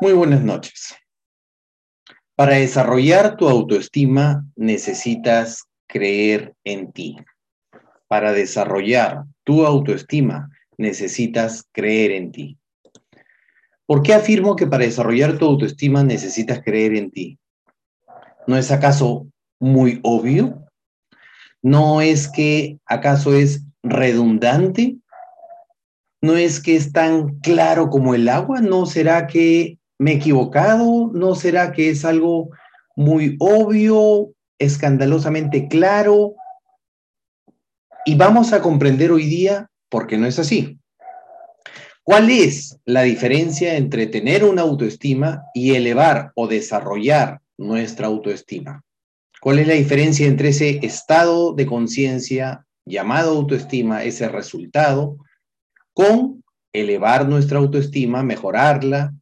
Muy buenas noches. Para desarrollar tu autoestima necesitas creer en ti. Para desarrollar tu autoestima necesitas creer en ti. ¿Por qué afirmo que para desarrollar tu autoestima necesitas creer en ti? ¿No es acaso muy obvio? ¿No es que acaso es redundante? ¿No es que es tan claro como el agua? ¿No será que me he equivocado? ¿No será que es algo muy obvio, escandalosamente claro? Y vamos a comprender hoy día por qué no es así. ¿Cuál es la diferencia entre tener una autoestima y elevar o desarrollar nuestra autoestima? ¿Cuál es la diferencia entre ese estado de conciencia llamado autoestima, ese resultado, con elevar nuestra autoestima, mejorarla,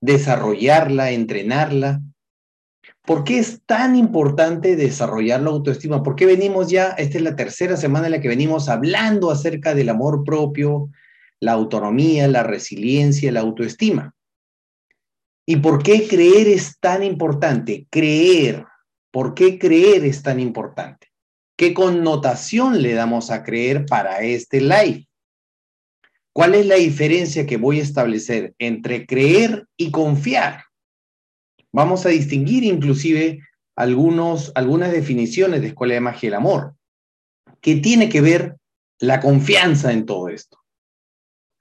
desarrollarla, entrenarla. ¿Por qué es tan importante desarrollar la autoestima? ¿Por qué venimos ya, esta es la tercera semana en la que venimos hablando acerca del amor propio, la autonomía, la resiliencia, la autoestima? ¿Y por qué creer es tan importante? Creer. ¿Por qué creer es tan importante? ¿Qué connotación le damos a creer para este live? ¿Cuál es la diferencia que voy a establecer entre creer y confiar? Vamos a distinguir inclusive algunos, algunas definiciones de Escuela de Magia del Amor, que tiene que ver la confianza en todo esto.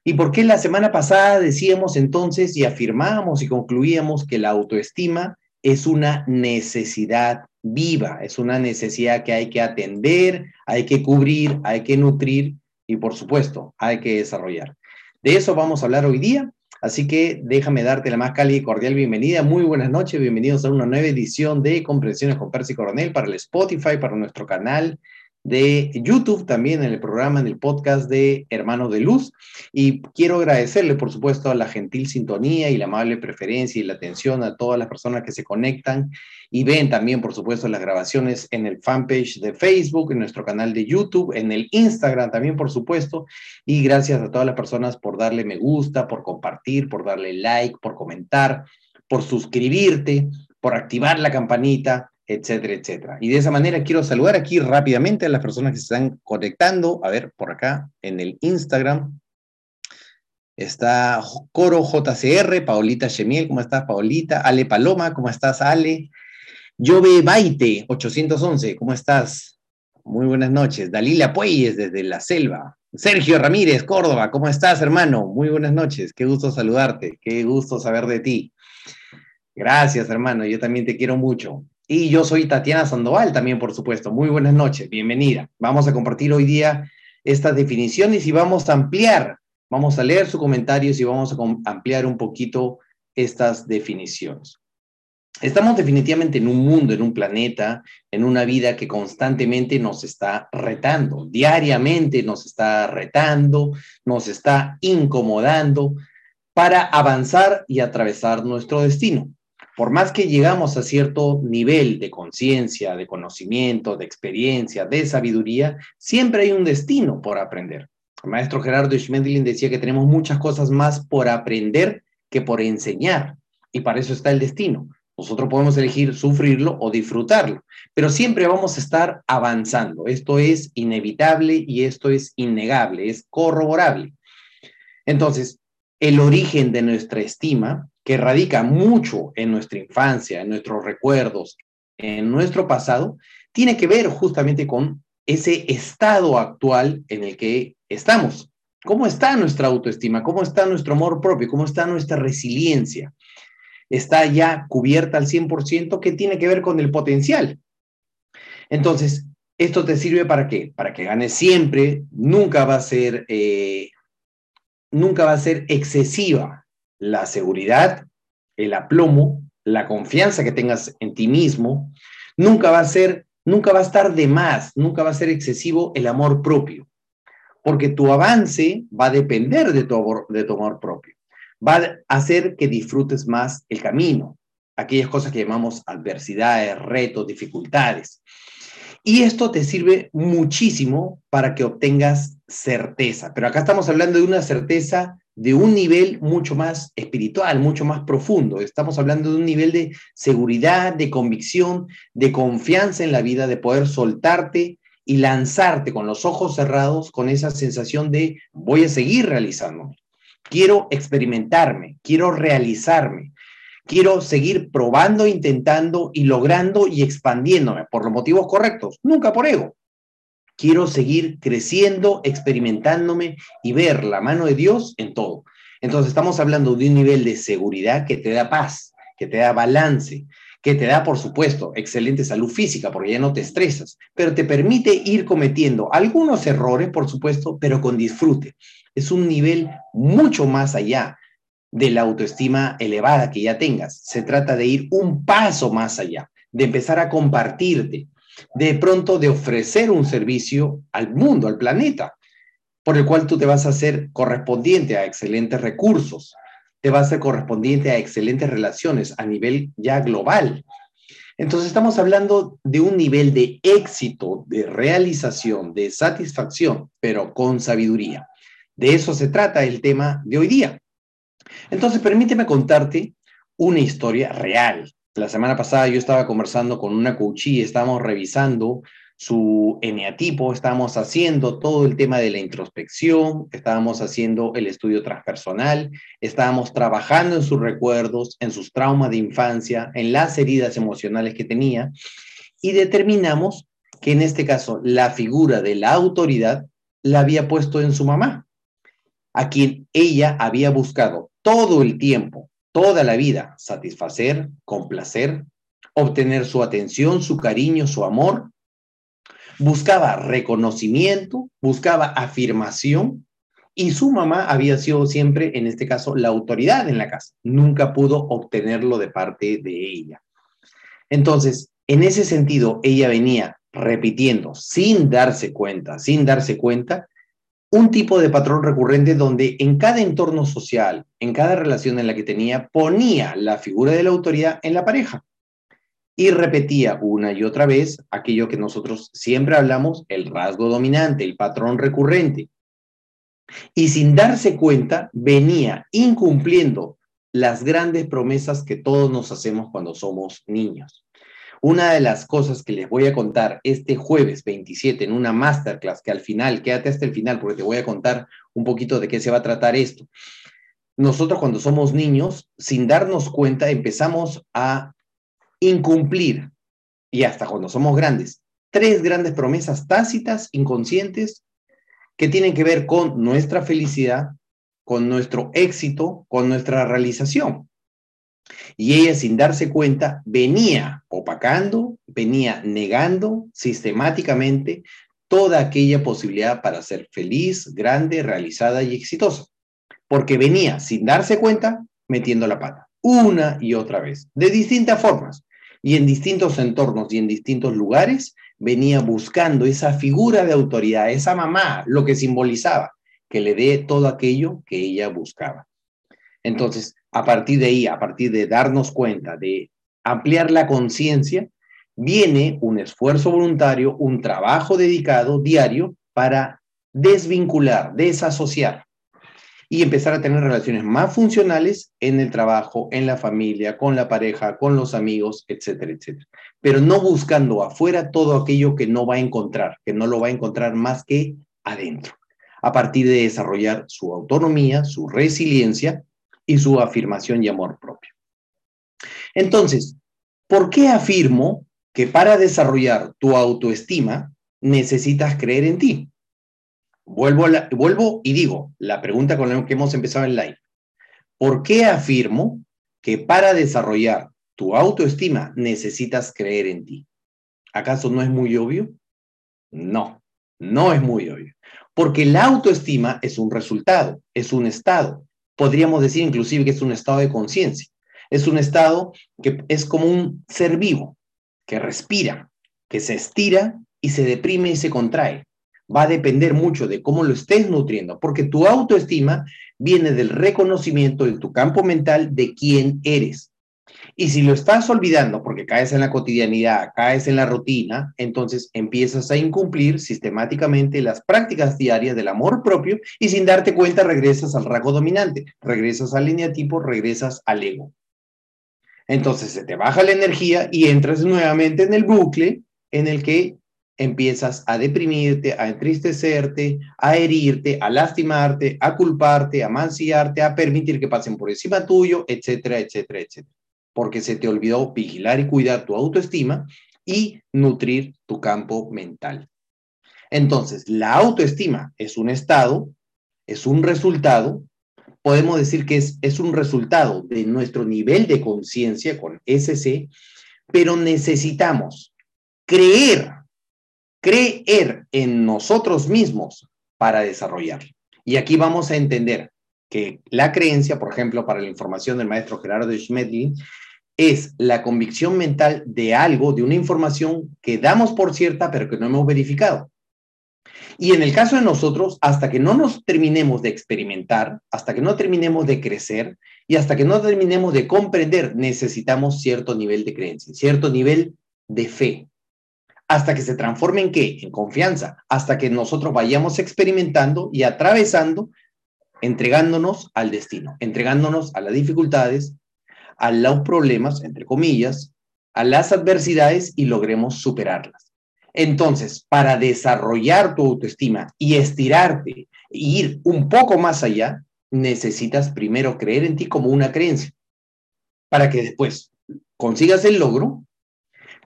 ¿Y por qué la semana pasada decíamos entonces y afirmábamos y concluíamos que la autoestima es una necesidad viva, es una necesidad que hay que atender, hay que cubrir, hay que nutrir y por supuesto hay que desarrollar. De eso vamos a hablar hoy día, así que déjame darte la más cálida y cordial bienvenida. Muy buenas noches, bienvenidos a una nueva edición de Comprensiones con Percy Coronel para el Spotify, para nuestro canal de YouTube, también en el programa, en el podcast de Hermanos de Luz. Y quiero agradecerle, por supuesto, a la gentil sintonía y la amable preferencia y la atención a todas las personas que se conectan y ven también, por supuesto, las grabaciones en el fanpage de Facebook, en nuestro canal de YouTube, en el Instagram también, por supuesto. Y gracias a todas las personas por darle me gusta, por compartir, por darle like, por comentar, por suscribirte, por activar la campanita etcétera, etcétera. Y de esa manera quiero saludar aquí rápidamente a las personas que se están conectando. A ver, por acá en el Instagram. Está Coro JCR, Paolita Chemiel, ¿cómo estás, Paolita? Ale Paloma, ¿cómo estás, Ale? Jove Baite, 811, ¿cómo estás? Muy buenas noches. Dalila Pueyes, desde la selva. Sergio Ramírez, Córdoba, ¿cómo estás, hermano? Muy buenas noches. Qué gusto saludarte, qué gusto saber de ti. Gracias, hermano. Yo también te quiero mucho. Y yo soy Tatiana Sandoval también, por supuesto. Muy buenas noches, bienvenida. Vamos a compartir hoy día estas definiciones y vamos a ampliar, vamos a leer sus comentarios y vamos a ampliar un poquito estas definiciones. Estamos definitivamente en un mundo, en un planeta, en una vida que constantemente nos está retando, diariamente nos está retando, nos está incomodando para avanzar y atravesar nuestro destino por más que llegamos a cierto nivel de conciencia, de conocimiento, de experiencia, de sabiduría, siempre hay un destino por aprender. El maestro Gerardo Schmedlin decía que tenemos muchas cosas más por aprender que por enseñar, y para eso está el destino. Nosotros podemos elegir sufrirlo o disfrutarlo, pero siempre vamos a estar avanzando. Esto es inevitable y esto es innegable, es corroborable. Entonces, el origen de nuestra estima que radica mucho en nuestra infancia, en nuestros recuerdos, en nuestro pasado, tiene que ver justamente con ese estado actual en el que estamos. ¿Cómo está nuestra autoestima? ¿Cómo está nuestro amor propio? ¿Cómo está nuestra resiliencia? ¿Está ya cubierta al 100%? ¿Qué tiene que ver con el potencial? Entonces, ¿esto te sirve para qué? Para que ganes siempre, nunca va a ser, eh, nunca va a ser excesiva la seguridad, el aplomo, la confianza que tengas en ti mismo, nunca va a ser, nunca va a estar de más, nunca va a ser excesivo el amor propio, porque tu avance va a depender de tu, amor, propio, va a hacer que disfrutes más el camino, aquellas cosas que llamamos adversidades, retos, dificultades. Y esto te sirve muchísimo para que obtengas certeza, pero acá estamos hablando de una certeza de un nivel mucho más espiritual, mucho más profundo. Estamos hablando de un nivel de seguridad, de convicción, de confianza en la vida, de poder soltarte y lanzarte con los ojos cerrados con esa sensación de voy a seguir realizándome. Quiero experimentarme, quiero realizarme, quiero seguir probando, intentando y logrando y expandiéndome por los motivos correctos, nunca por ego. Quiero seguir creciendo, experimentándome y ver la mano de Dios en todo. Entonces estamos hablando de un nivel de seguridad que te da paz, que te da balance, que te da, por supuesto, excelente salud física, porque ya no te estresas, pero te permite ir cometiendo algunos errores, por supuesto, pero con disfrute. Es un nivel mucho más allá de la autoestima elevada que ya tengas. Se trata de ir un paso más allá, de empezar a compartirte, de pronto de ofrecer un servicio al mundo, al planeta, por el cual tú te vas a hacer correspondiente a excelentes recursos, te vas a ser correspondiente a excelentes relaciones a nivel ya global. Entonces estamos hablando de un nivel de éxito, de realización, de satisfacción, pero con sabiduría. De eso se trata el tema de hoy día. Entonces, permíteme contarte una historia real. La semana pasada yo estaba conversando con una coachí, estábamos revisando su eneatipo, estábamos haciendo todo el tema de la introspección, estábamos haciendo el estudio transpersonal, estábamos trabajando en sus recuerdos, en sus traumas de infancia, en las heridas emocionales que tenía y determinamos que en este caso la figura de la autoridad la había puesto en su mamá, a quien ella había buscado todo el tiempo, toda la vida, satisfacer, complacer, obtener su atención, su cariño, su amor. Buscaba reconocimiento, buscaba afirmación y su mamá había sido siempre, en este caso, la autoridad en la casa. Nunca pudo obtenerlo de parte de ella. Entonces, en ese sentido, ella venía repitiendo sin darse cuenta, sin darse cuenta, un tipo de patrón recurrente donde en cada entorno social, en cada relación en la que tenía, ponía la figura de la autoridad en la pareja y repetía una y otra vez aquello que nosotros siempre hablamos, el rasgo dominante, el patrón recurrente. Y sin darse cuenta, venía incumpliendo las grandes promesas que todos nos hacemos cuando somos niños. Una de las cosas que les voy a contar este jueves 27 en una masterclass, que al final, quédate hasta el final porque te voy a contar un poquito de qué se va a tratar esto. Nosotros cuando somos niños, sin darnos cuenta, empezamos a incumplir, y hasta cuando somos grandes, tres grandes promesas tácitas, inconscientes, que tienen que ver con nuestra felicidad, con nuestro éxito, con nuestra realización. Y ella, sin darse cuenta, venía opacando, venía negando sistemáticamente toda aquella posibilidad para ser feliz, grande, realizada y exitosa. Porque venía, sin darse cuenta, metiendo la pata, una y otra vez, de distintas formas. Y en distintos entornos y en distintos lugares, venía buscando esa figura de autoridad, esa mamá, lo que simbolizaba, que le dé todo aquello que ella buscaba. Entonces, a partir de ahí, a partir de darnos cuenta, de ampliar la conciencia, viene un esfuerzo voluntario, un trabajo dedicado diario para desvincular, desasociar y empezar a tener relaciones más funcionales en el trabajo, en la familia, con la pareja, con los amigos, etcétera, etcétera. Pero no buscando afuera todo aquello que no va a encontrar, que no lo va a encontrar más que adentro, a partir de desarrollar su autonomía, su resiliencia y su afirmación y amor propio. Entonces, ¿por qué afirmo que para desarrollar tu autoestima necesitas creer en ti? Vuelvo, y digo, la pregunta con la que hemos empezado el live. ¿Por qué afirmo que para desarrollar tu autoestima necesitas creer en ti? ¿Acaso no es muy obvio? No, no es muy obvio. Porque la autoestima es un resultado, es un estado, podríamos decir inclusive que es un estado de conciencia. Es un estado que es como un ser vivo, que respira, que se estira y se deprime y se contrae. Va a depender mucho de cómo lo estés nutriendo, porque tu autoestima viene del reconocimiento de tu campo mental de quién eres. Y si lo estás olvidando porque caes en la cotidianidad, caes en la rutina, entonces empiezas a incumplir sistemáticamente las prácticas diarias del amor propio y sin darte cuenta regresas al rasgo dominante, regresas al lineatipo, regresas al ego. Entonces se te baja la energía y entras nuevamente en el bucle en el que empiezas a deprimirte, a entristecerte, a herirte, a lastimarte, a culparte, a mancillarte, a permitir que pasen por encima tuyo, etcétera, etcétera, etcétera. Porque se te olvidó vigilar y cuidar tu autoestima y nutrir tu campo mental. Entonces, la autoestima es un estado, es un resultado, podemos decir que es, es un resultado de nuestro nivel de conciencia con SC, pero necesitamos creer creer en nosotros mismos para desarrollar. Y aquí vamos a entender que la creencia, por ejemplo, para la información del maestro Gerardo Schmedlin, es la convicción mental de algo, de una información que damos por cierta, pero que no hemos verificado. Y en el caso de nosotros, hasta que no nos terminemos de experimentar, hasta que no terminemos de crecer y hasta que no terminemos de comprender, necesitamos cierto nivel de creencia, cierto nivel de fe, hasta que se transforme en qué? En confianza, hasta que nosotros vayamos experimentando y atravesando, entregándonos al destino, entregándonos a las dificultades, a los problemas, entre comillas, a las adversidades y logremos superarlas. Entonces, para desarrollar tu autoestima y estirarte e ir un poco más allá, necesitas primero creer en ti como una creencia, para que después consigas el logro,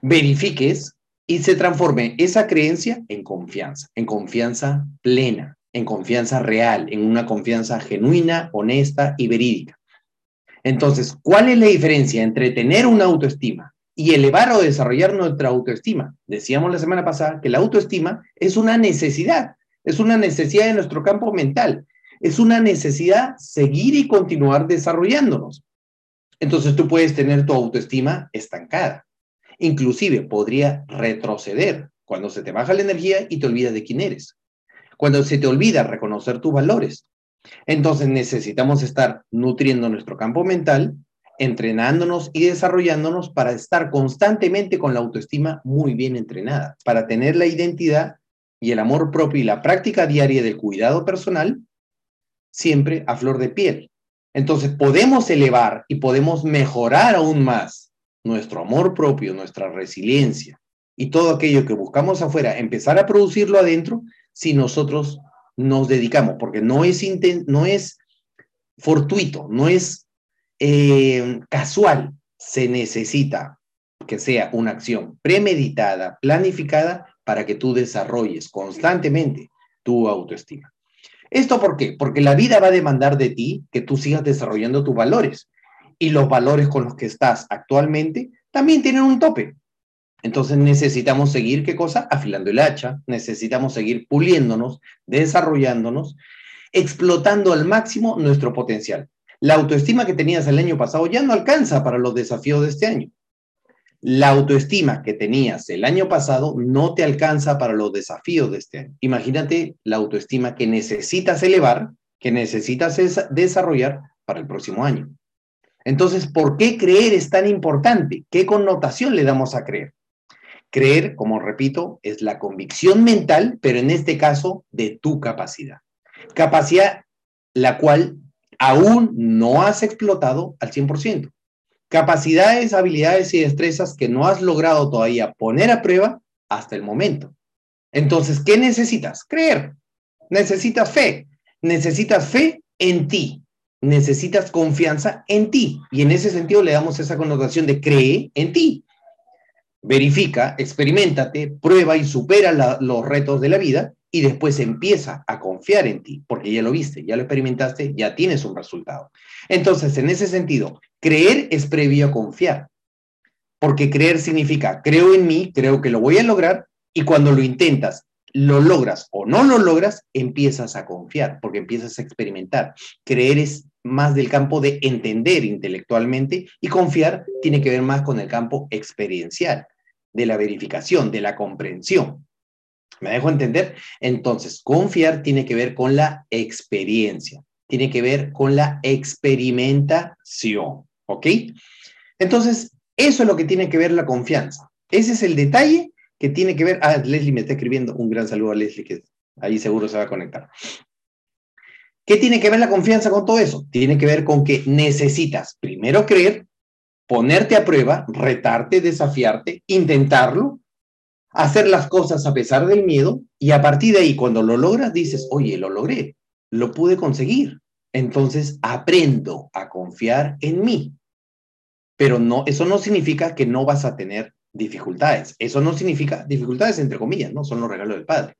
verifiques y se transforme esa creencia en confianza, en confianza plena, en confianza real, en una confianza genuina, honesta y verídica. Entonces, ¿cuál es la diferencia entre tener una autoestima y elevar o desarrollar nuestra autoestima? Decíamos la semana pasada que la autoestima es una necesidad, es una necesidad de nuestro campo mental, es una necesidad seguir y continuar desarrollándonos. Entonces tú puedes tener tu autoestima estancada Inclusive podría retroceder cuando se te baja la energía y te olvidas de quién eres. Cuando se te olvida reconocer tus valores. Entonces necesitamos estar nutriendo nuestro campo mental, entrenándonos y desarrollándonos para estar constantemente con la autoestima muy bien entrenada, para tener la identidad y el amor propio y la práctica diaria del cuidado personal siempre a flor de piel. Entonces podemos elevar y podemos mejorar aún más nuestro amor propio, nuestra resiliencia y todo aquello que buscamos afuera, empezar a producirlo adentro si nosotros nos dedicamos, porque no es, no es fortuito, no es eh, casual, se necesita que sea una acción premeditada, planificada, para que tú desarrolles constantemente tu autoestima. ¿Esto por qué? Porque la vida va a demandar de ti que tú sigas desarrollando tus valores y los valores con los que estás actualmente también tienen un tope. Entonces necesitamos seguir, ¿qué cosa? Afilando el hacha, necesitamos seguir puliéndonos, desarrollándonos, explotando al máximo nuestro potencial. La autoestima que tenías el año pasado ya no alcanza para los desafíos de este año. La autoestima que tenías el año pasado no te alcanza para los desafíos de este año. Imagínate la autoestima que necesitas elevar, que necesitas desarrollar para el próximo año. Entonces, ¿por qué creer es tan importante? ¿Qué connotación le damos a creer? Creer, como repito, es la convicción mental, pero en este caso de tu capacidad. Capacidad la cual aún no has explotado al 100%. Capacidades, habilidades y destrezas que no has logrado todavía poner a prueba hasta el momento. Entonces, ¿qué necesitas? Creer. Necesitas fe. Necesitas fe en ti necesitas confianza en ti. Y en ese sentido le damos esa connotación de cree en ti. Verifica, experimentate, prueba y supera los retos de la vida y después empieza a confiar en ti, porque ya lo viste, ya lo experimentaste, ya tienes un resultado. Entonces, en ese sentido, creer es previo a confiar, porque creer significa creo en mí, creo que lo voy a lograr y cuando lo intentas lo logras o no lo logras, empiezas a confiar, porque empiezas a experimentar. Creer es más del campo de entender intelectualmente y confiar tiene que ver más con el campo experiencial, de la verificación, de la comprensión. ¿Me dejo entender? Entonces, confiar tiene que ver con la experiencia, tiene que ver con la experimentación, ¿ok? Entonces, eso es lo que tiene que ver la confianza. Ese es el detalle que tiene que ver. Ah, Leslie me está escribiendo. Un gran saludo a Leslie, que ahí seguro se va a conectar. ¿Qué tiene que ver la confianza con todo eso? Tiene que ver con que necesitas primero creer, ponerte a prueba, retarte, desafiarte, intentarlo, hacer las cosas a pesar del miedo y a partir de ahí, cuando lo logras, dices, oye, lo logré, lo pude conseguir. Entonces aprendo a confiar en mí. Pero no, eso no significa que no vas a tener dificultades. Eso no significa dificultades entre comillas, no son los regalos del Padre.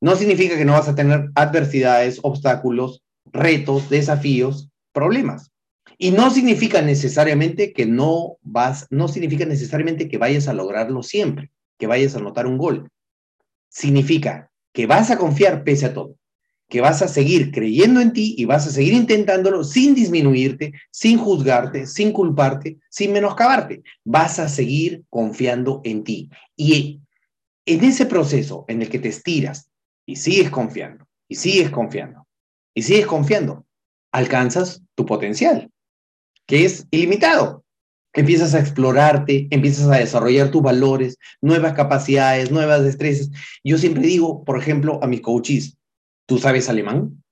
No significa que no vas a tener adversidades, obstáculos, retos, desafíos, problemas. Y no significa necesariamente que no vas, no significa necesariamente que vayas a lograrlo siempre, que vayas a anotar un gol. Significa que vas a confiar pese a todo, que vas a seguir creyendo en ti y vas a seguir intentándolo sin disminuirte, sin juzgarte, sin culparte, sin menoscabarte. Vas a seguir confiando en ti. Y en ese proceso en el que te estiras y sigues confiando, y sigues confiando, y sigues confiando, alcanzas tu potencial que es ilimitado. Empiezas a explorarte, empiezas a desarrollar tus valores, nuevas capacidades, nuevas destrezas. Yo siempre digo, por ejemplo, a mis coaches, ¿tú sabes alemán?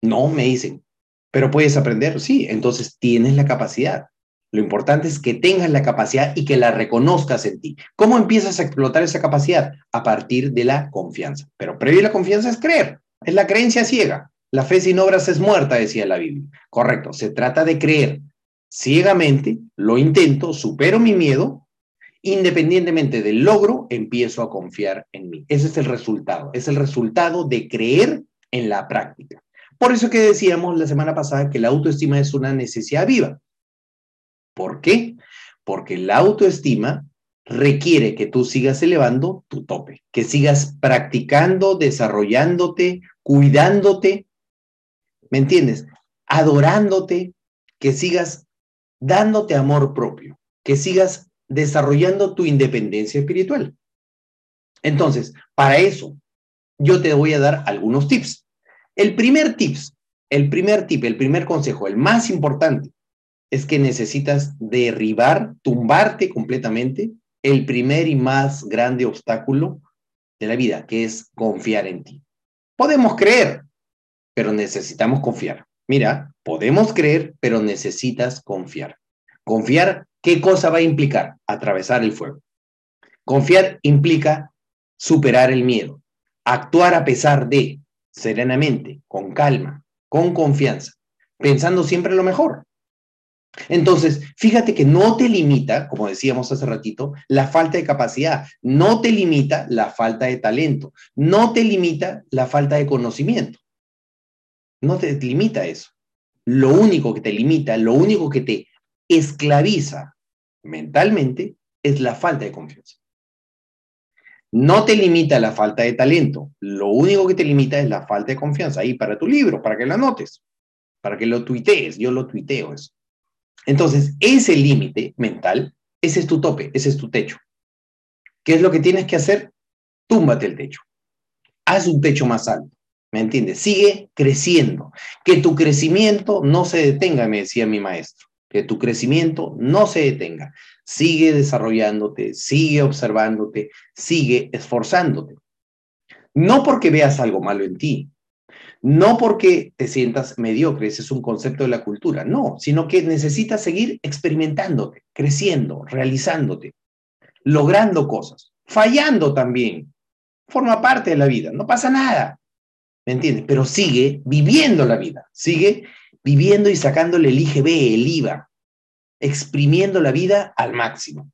No, me dicen, pero puedes aprender, sí, entonces tienes la capacidad. Lo importante es que tengas la capacidad y que la reconozcas en ti. ¿Cómo empiezas a explotar esa capacidad? A partir de la confianza. Pero previo a la confianza es creer, es la creencia ciega. La fe sin obras es muerta, decía la Biblia. Correcto, se trata de creer ciegamente, lo intento, supero mi miedo, independientemente del logro, empiezo a confiar en mí. Ese es el resultado, es el resultado de creer en la práctica. Por eso que decíamos la semana pasada que la autoestima es una necesidad viva. ¿Por qué? Porque la autoestima requiere que tú sigas elevando tu tope, que sigas practicando, desarrollándote, cuidándote, ¿Me entiendes? Adorándote, que sigas dándote amor propio, que sigas desarrollando tu independencia espiritual. Entonces, para eso, yo te voy a dar algunos tips. El primer tips, el primer tip, el primer consejo, el más importante, es que necesitas derribar, tumbarte completamente el primer y más grande obstáculo de la vida, que es confiar en ti. Podemos creer, pero necesitamos confiar. Mira, podemos creer, pero necesitas confiar. Confiar, ¿qué cosa va a implicar? Atravesar el fuego. Confiar implica superar el miedo, actuar a pesar de, serenamente, con calma, con confianza, pensando siempre lo mejor. Entonces, fíjate que no te limita, como decíamos hace ratito, la falta de capacidad, no te limita la falta de talento, no te limita la falta de conocimiento no te limita eso. Lo único que te limita, lo único que te esclaviza mentalmente es la falta de confianza. No te limita la falta de talento, lo único que te limita es la falta de confianza. Ahí para tu libro, para que lo anotes, para que lo tuitees, yo lo tuiteo eso. Entonces, ese límite mental, ese es tu tope, ese es tu techo. ¿Qué es lo que tienes que hacer? Túmbate el techo. Haz un techo más alto. ¿Me entiendes? Sigue creciendo. Que tu crecimiento no se detenga, me decía mi maestro. Que tu crecimiento no se detenga. Sigue desarrollándote, sigue observándote, sigue esforzándote. No porque veas algo malo en ti, no porque te sientas mediocre, ese es un concepto de la cultura, no, sino que necesitas seguir experimentándote, creciendo, realizándote, logrando cosas, fallando también. Forma parte de la vida, no pasa nada. ¿Me entiendes? Pero sigue viviendo la vida, sigue viviendo y sacándole el IGB, el IVA, exprimiendo la vida al máximo.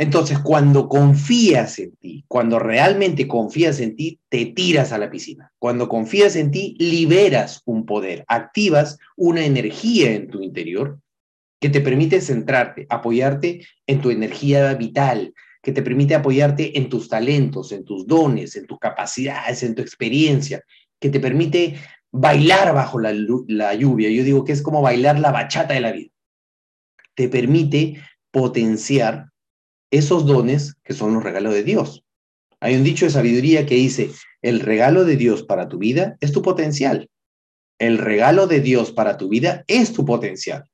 Entonces, cuando confías en ti, cuando realmente confías en ti, te tiras a la piscina. Cuando confías en ti, liberas un poder, activas una energía en tu interior que te permite centrarte, apoyarte en tu energía vital, que te permite apoyarte en tus talentos, en tus dones, en tus capacidades, en tu experiencia, que te permite bailar bajo la, lluvia. Yo digo que es como bailar la bachata de la vida. Te permite potenciar esos dones que son los regalos de Dios. Hay un dicho de sabiduría que dice, el regalo de Dios para tu vida es tu potencial. El regalo de Dios para tu vida es tu potencial.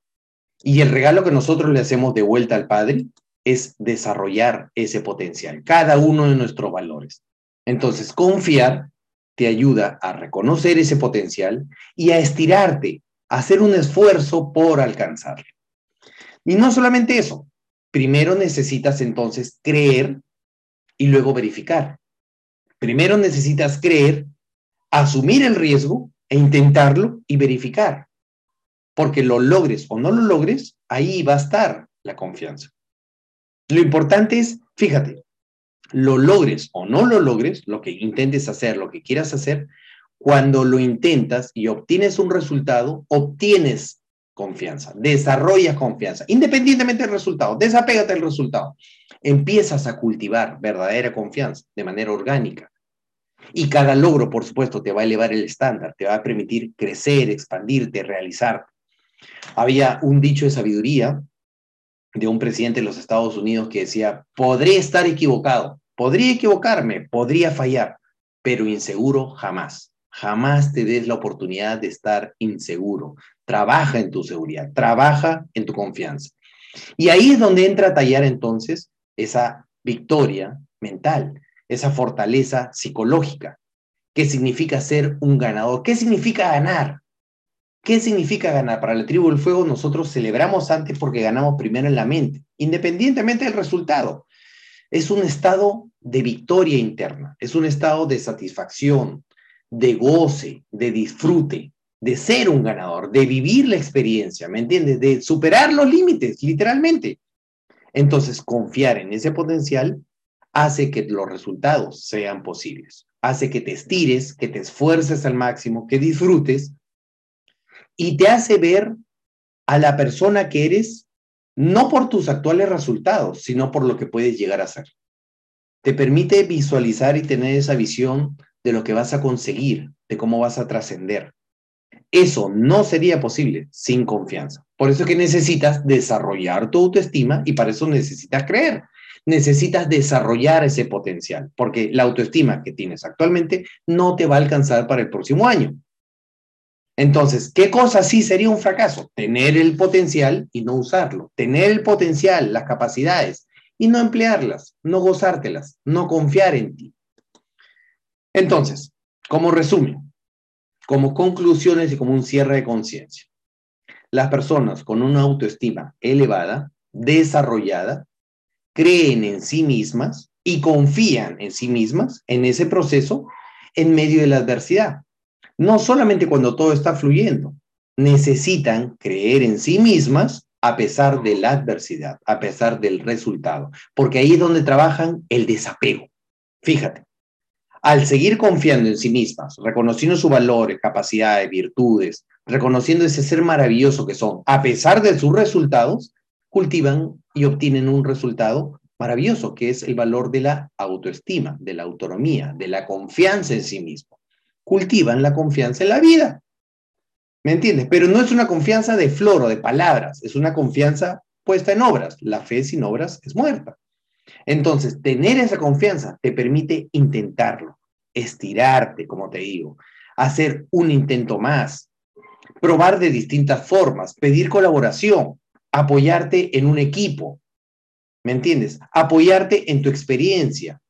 Y el regalo que nosotros le hacemos de vuelta al Padre es desarrollar ese potencial, cada uno de nuestros valores. Entonces, confiar te ayuda a reconocer ese potencial y a estirarte, a hacer un esfuerzo por alcanzarlo. Y no solamente eso, primero necesitas entonces creer y luego verificar. Primero necesitas creer, asumir el riesgo e intentarlo y verificar. Porque lo logres o no lo logres, ahí va a estar la confianza. Lo importante es, fíjate, lo logres o no lo logres, lo que intentes hacer, lo que quieras hacer, cuando lo intentas y obtienes un resultado, obtienes confianza, desarrollas confianza, independientemente del resultado, desapégate del resultado. Empiezas a cultivar verdadera confianza de manera orgánica. Y cada logro, por supuesto, te va a elevar el estándar, te va a permitir crecer, expandirte, realizar. Había un dicho de sabiduría de un presidente de los Estados Unidos que decía, podría estar equivocado, podría equivocarme, podría fallar, pero inseguro jamás. Jamás te des la oportunidad de estar inseguro. Trabaja en tu seguridad, trabaja en tu confianza. Y ahí es donde entra a tallar entonces esa victoria mental, esa fortaleza psicológica. ¿Qué significa ser un ganador? ¿Qué significa ganar? ¿Qué significa ganar? Para la tribu del fuego nosotros celebramos antes porque ganamos primero en la mente, independientemente del resultado. Es un estado de victoria interna, es un estado de satisfacción, de goce, de disfrute, de ser un ganador, de vivir la experiencia, ¿me entiendes? De superar los límites, literalmente. Entonces, confiar en ese potencial hace que los resultados sean posibles, hace que te estires, que te esfuerces al máximo, que disfrutes y te hace ver a la persona que eres no por tus actuales resultados, sino por lo que puedes llegar a ser. Te permite visualizar y tener esa visión de lo que vas a conseguir, de cómo vas a trascender. Eso no sería posible sin confianza. Por eso que necesitas desarrollar tu autoestima y para eso necesitas creer. Necesitas desarrollar ese potencial, porque la autoestima que tienes actualmente no te va a alcanzar para el próximo año. Entonces, ¿qué cosa sí sería un fracaso? Tener el potencial y no usarlo. Tener el potencial, las capacidades y no emplearlas, no gozártelas, no confiar en ti. Entonces, como resumen, como conclusiones y como un cierre de conciencia, las personas con una autoestima elevada, desarrollada, creen en sí mismas y confían en sí mismas en ese proceso en medio de la adversidad no solamente cuando todo está fluyendo, necesitan creer en sí mismas a pesar de la adversidad, a pesar del resultado, porque ahí es donde trabajan el desapego. Fíjate, al seguir confiando en sí mismas, reconociendo sus valores, capacidades, virtudes, reconociendo ese ser maravilloso que son, a pesar de sus resultados, cultivan y obtienen un resultado maravilloso, que es el valor de la autoestima, de la autonomía, de la confianza en sí mismo cultivan la confianza en la vida. ¿Me entiendes? Pero no es una confianza de flor o de palabras, es una confianza puesta en obras. La fe sin obras es muerta. Entonces, tener esa confianza te permite intentarlo, estirarte, como te digo, hacer un intento más, probar de distintas formas, pedir colaboración, apoyarte en un equipo, ¿me entiendes? Apoyarte en tu experiencia.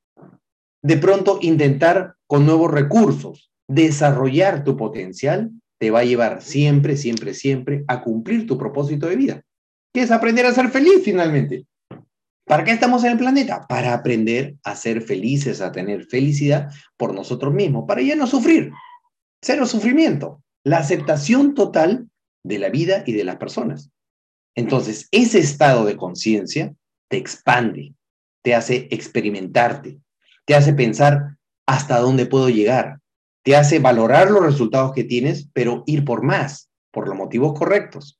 De pronto intentar con nuevos recursos, desarrollar tu potencial te va a llevar siempre, siempre, siempre a cumplir tu propósito de vida, que es aprender a ser feliz finalmente. ¿Para qué estamos en el planeta? Para aprender a ser felices, a tener felicidad por nosotros mismos, para ya no sufrir. Cero sufrimiento. La aceptación total de la vida y de las personas. Entonces, ese estado de conciencia te expande, te hace experimentarte, te hace pensar hasta dónde puedo llegar, te hace valorar los resultados que tienes, pero ir por más, por los motivos correctos.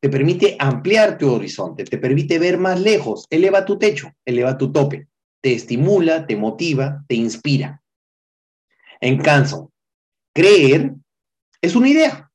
Te permite ampliar tu horizonte, te permite ver más lejos, eleva tu techo, eleva tu tope, te estimula, te motiva, te inspira. En Canso, creer es una idea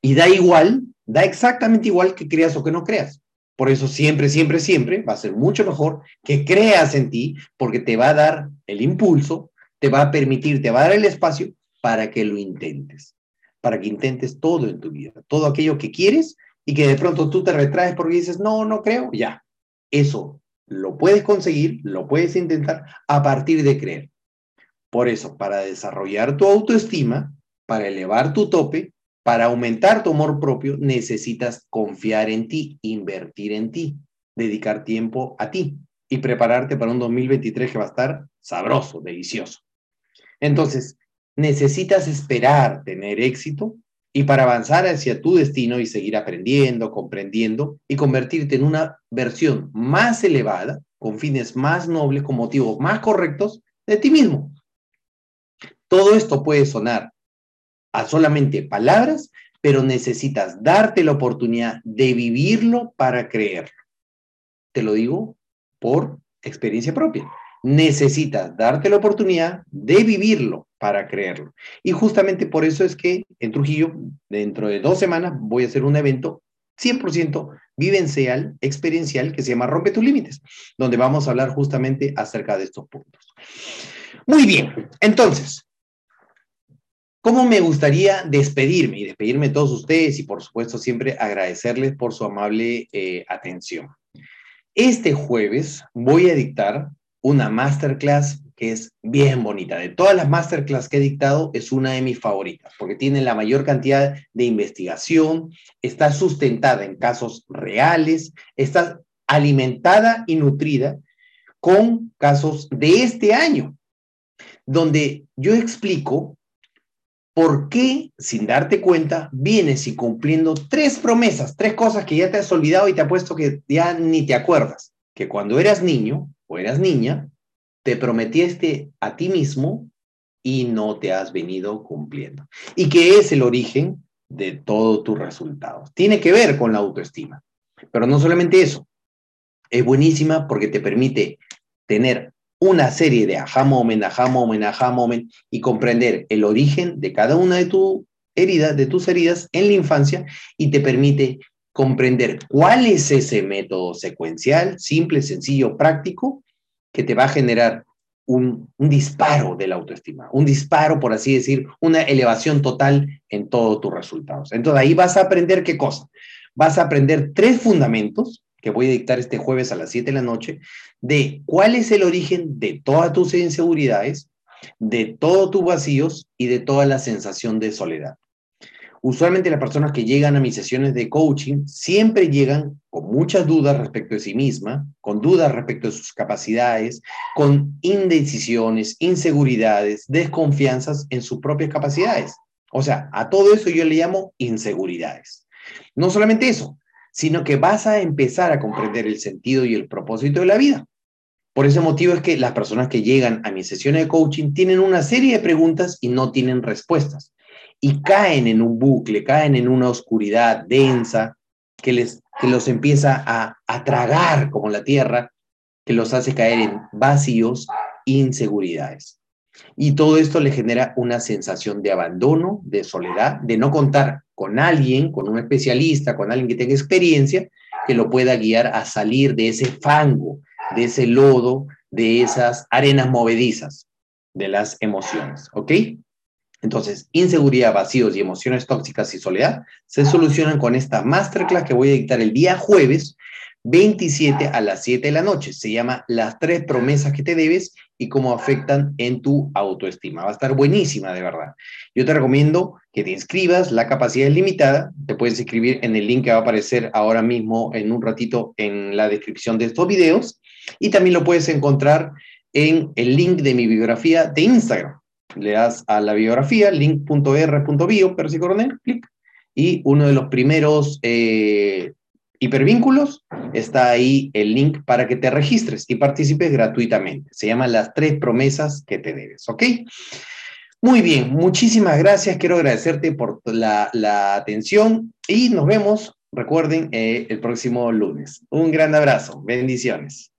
y da igual, da exactamente igual que creas o que no creas. Por eso siempre, siempre, siempre va a ser mucho mejor que creas en ti porque te va a dar el impulso, te va a permitir, te va a dar el espacio para que lo intentes, para que intentes todo en tu vida, todo aquello que quieres y que de pronto tú te retraes porque dices, no, no creo, ya. Eso lo puedes conseguir, lo puedes intentar a partir de creer. Por eso, para desarrollar tu autoestima, para elevar tu tope, para aumentar tu amor propio, necesitas confiar en ti, invertir en ti, dedicar tiempo a ti y prepararte para un 2023 que va a estar sabroso, delicioso. Entonces, necesitas esperar tener éxito y para avanzar hacia tu destino y seguir aprendiendo, comprendiendo y convertirte en una versión más elevada, con fines más nobles, con motivos más correctos de ti mismo. Todo esto puede sonar a solamente palabras, pero necesitas darte la oportunidad de vivirlo para creerlo. Te lo digo por experiencia propia. Necesitas darte la oportunidad de vivirlo para creerlo. Y justamente por eso es que en Trujillo, dentro de dos semanas, voy a hacer un evento 100% vivencial, experiencial, que se llama Rompe tus límites, donde vamos a hablar justamente acerca de estos puntos. Muy bien, entonces, ¿cómo me gustaría despedirme y despedirme de todos ustedes y por supuesto siempre agradecerles por su amable eh, atención? Este jueves voy a dictar una masterclass que es bien bonita. De todas las masterclass que he dictado, es una de mis favoritas, porque tiene la mayor cantidad de investigación, está sustentada en casos reales, está alimentada y nutrida con casos de este año, donde yo explico por qué, sin darte cuenta, vienes y cumpliendo tres promesas, tres cosas que ya te has olvidado y te apuesto que ya ni te acuerdas, que cuando eras niño o eras niña, te prometiste a ti mismo y no te has venido cumpliendo. Y que es el origen de todos tus resultados. Tiene que ver con la autoestima. Pero no solamente eso. Es buenísima porque te permite tener una serie de aha moment, aha moment, aha moment y comprender el origen de cada una de tu herida, de tus heridas en la infancia y te permite comprender cuál es ese método secuencial, simple, sencillo, práctico, que te va a generar un, disparo de la autoestima, un disparo, por así decir, una elevación total en todos tus resultados. Entonces ahí vas a aprender qué cosa. Vas a aprender tres fundamentos que voy a dictar este jueves a las 7 de la noche, de cuál es el origen de todas tus inseguridades, de todos tus vacíos y de toda la sensación de soledad. Usualmente las personas que llegan a mis sesiones de coaching siempre llegan con muchas dudas respecto de sí misma, con dudas respecto de sus capacidades, con indecisiones, inseguridades, desconfianzas en sus propias capacidades. O sea, a todo eso yo le llamo inseguridades. No solamente eso, sino que vas a empezar a comprender el sentido y el propósito de la vida. Por ese motivo es que las personas que llegan a mis sesiones de coaching tienen una serie de preguntas y no tienen respuestas y caen en un bucle, caen en una oscuridad densa que, les, que los empieza a, a tragar como la tierra, que los hace caer en vacíos, inseguridades. Y todo esto le genera una sensación de abandono, de soledad, de no contar con alguien, con un especialista, con alguien que tenga experiencia, que lo pueda guiar a salir de ese fango, de ese lodo, de esas arenas movedizas de las emociones. ¿Ok? Entonces, inseguridad, vacíos y emociones tóxicas y soledad se solucionan con esta masterclass que voy a dictar el día jueves 27 a las 7 de la noche. Se llama Las tres promesas que te debes y cómo afectan en tu autoestima. Va a estar buenísima, de verdad. Yo te recomiendo que te inscribas. La capacidad es limitada. Te puedes inscribir en el link que va a aparecer ahora mismo en un ratito en la descripción de estos videos. Y también lo puedes encontrar en el link de mi biografía de Instagram le das a la biografía, link.r.bio, pero si coronel, clic, y uno de los primeros eh, hipervínculos está ahí el link para que te registres y participes gratuitamente. Se llama Las tres promesas que te debes, ¿ok? Muy bien, muchísimas gracias. Quiero agradecerte por la, atención y nos vemos, recuerden, eh, el próximo lunes. Un gran abrazo. Bendiciones.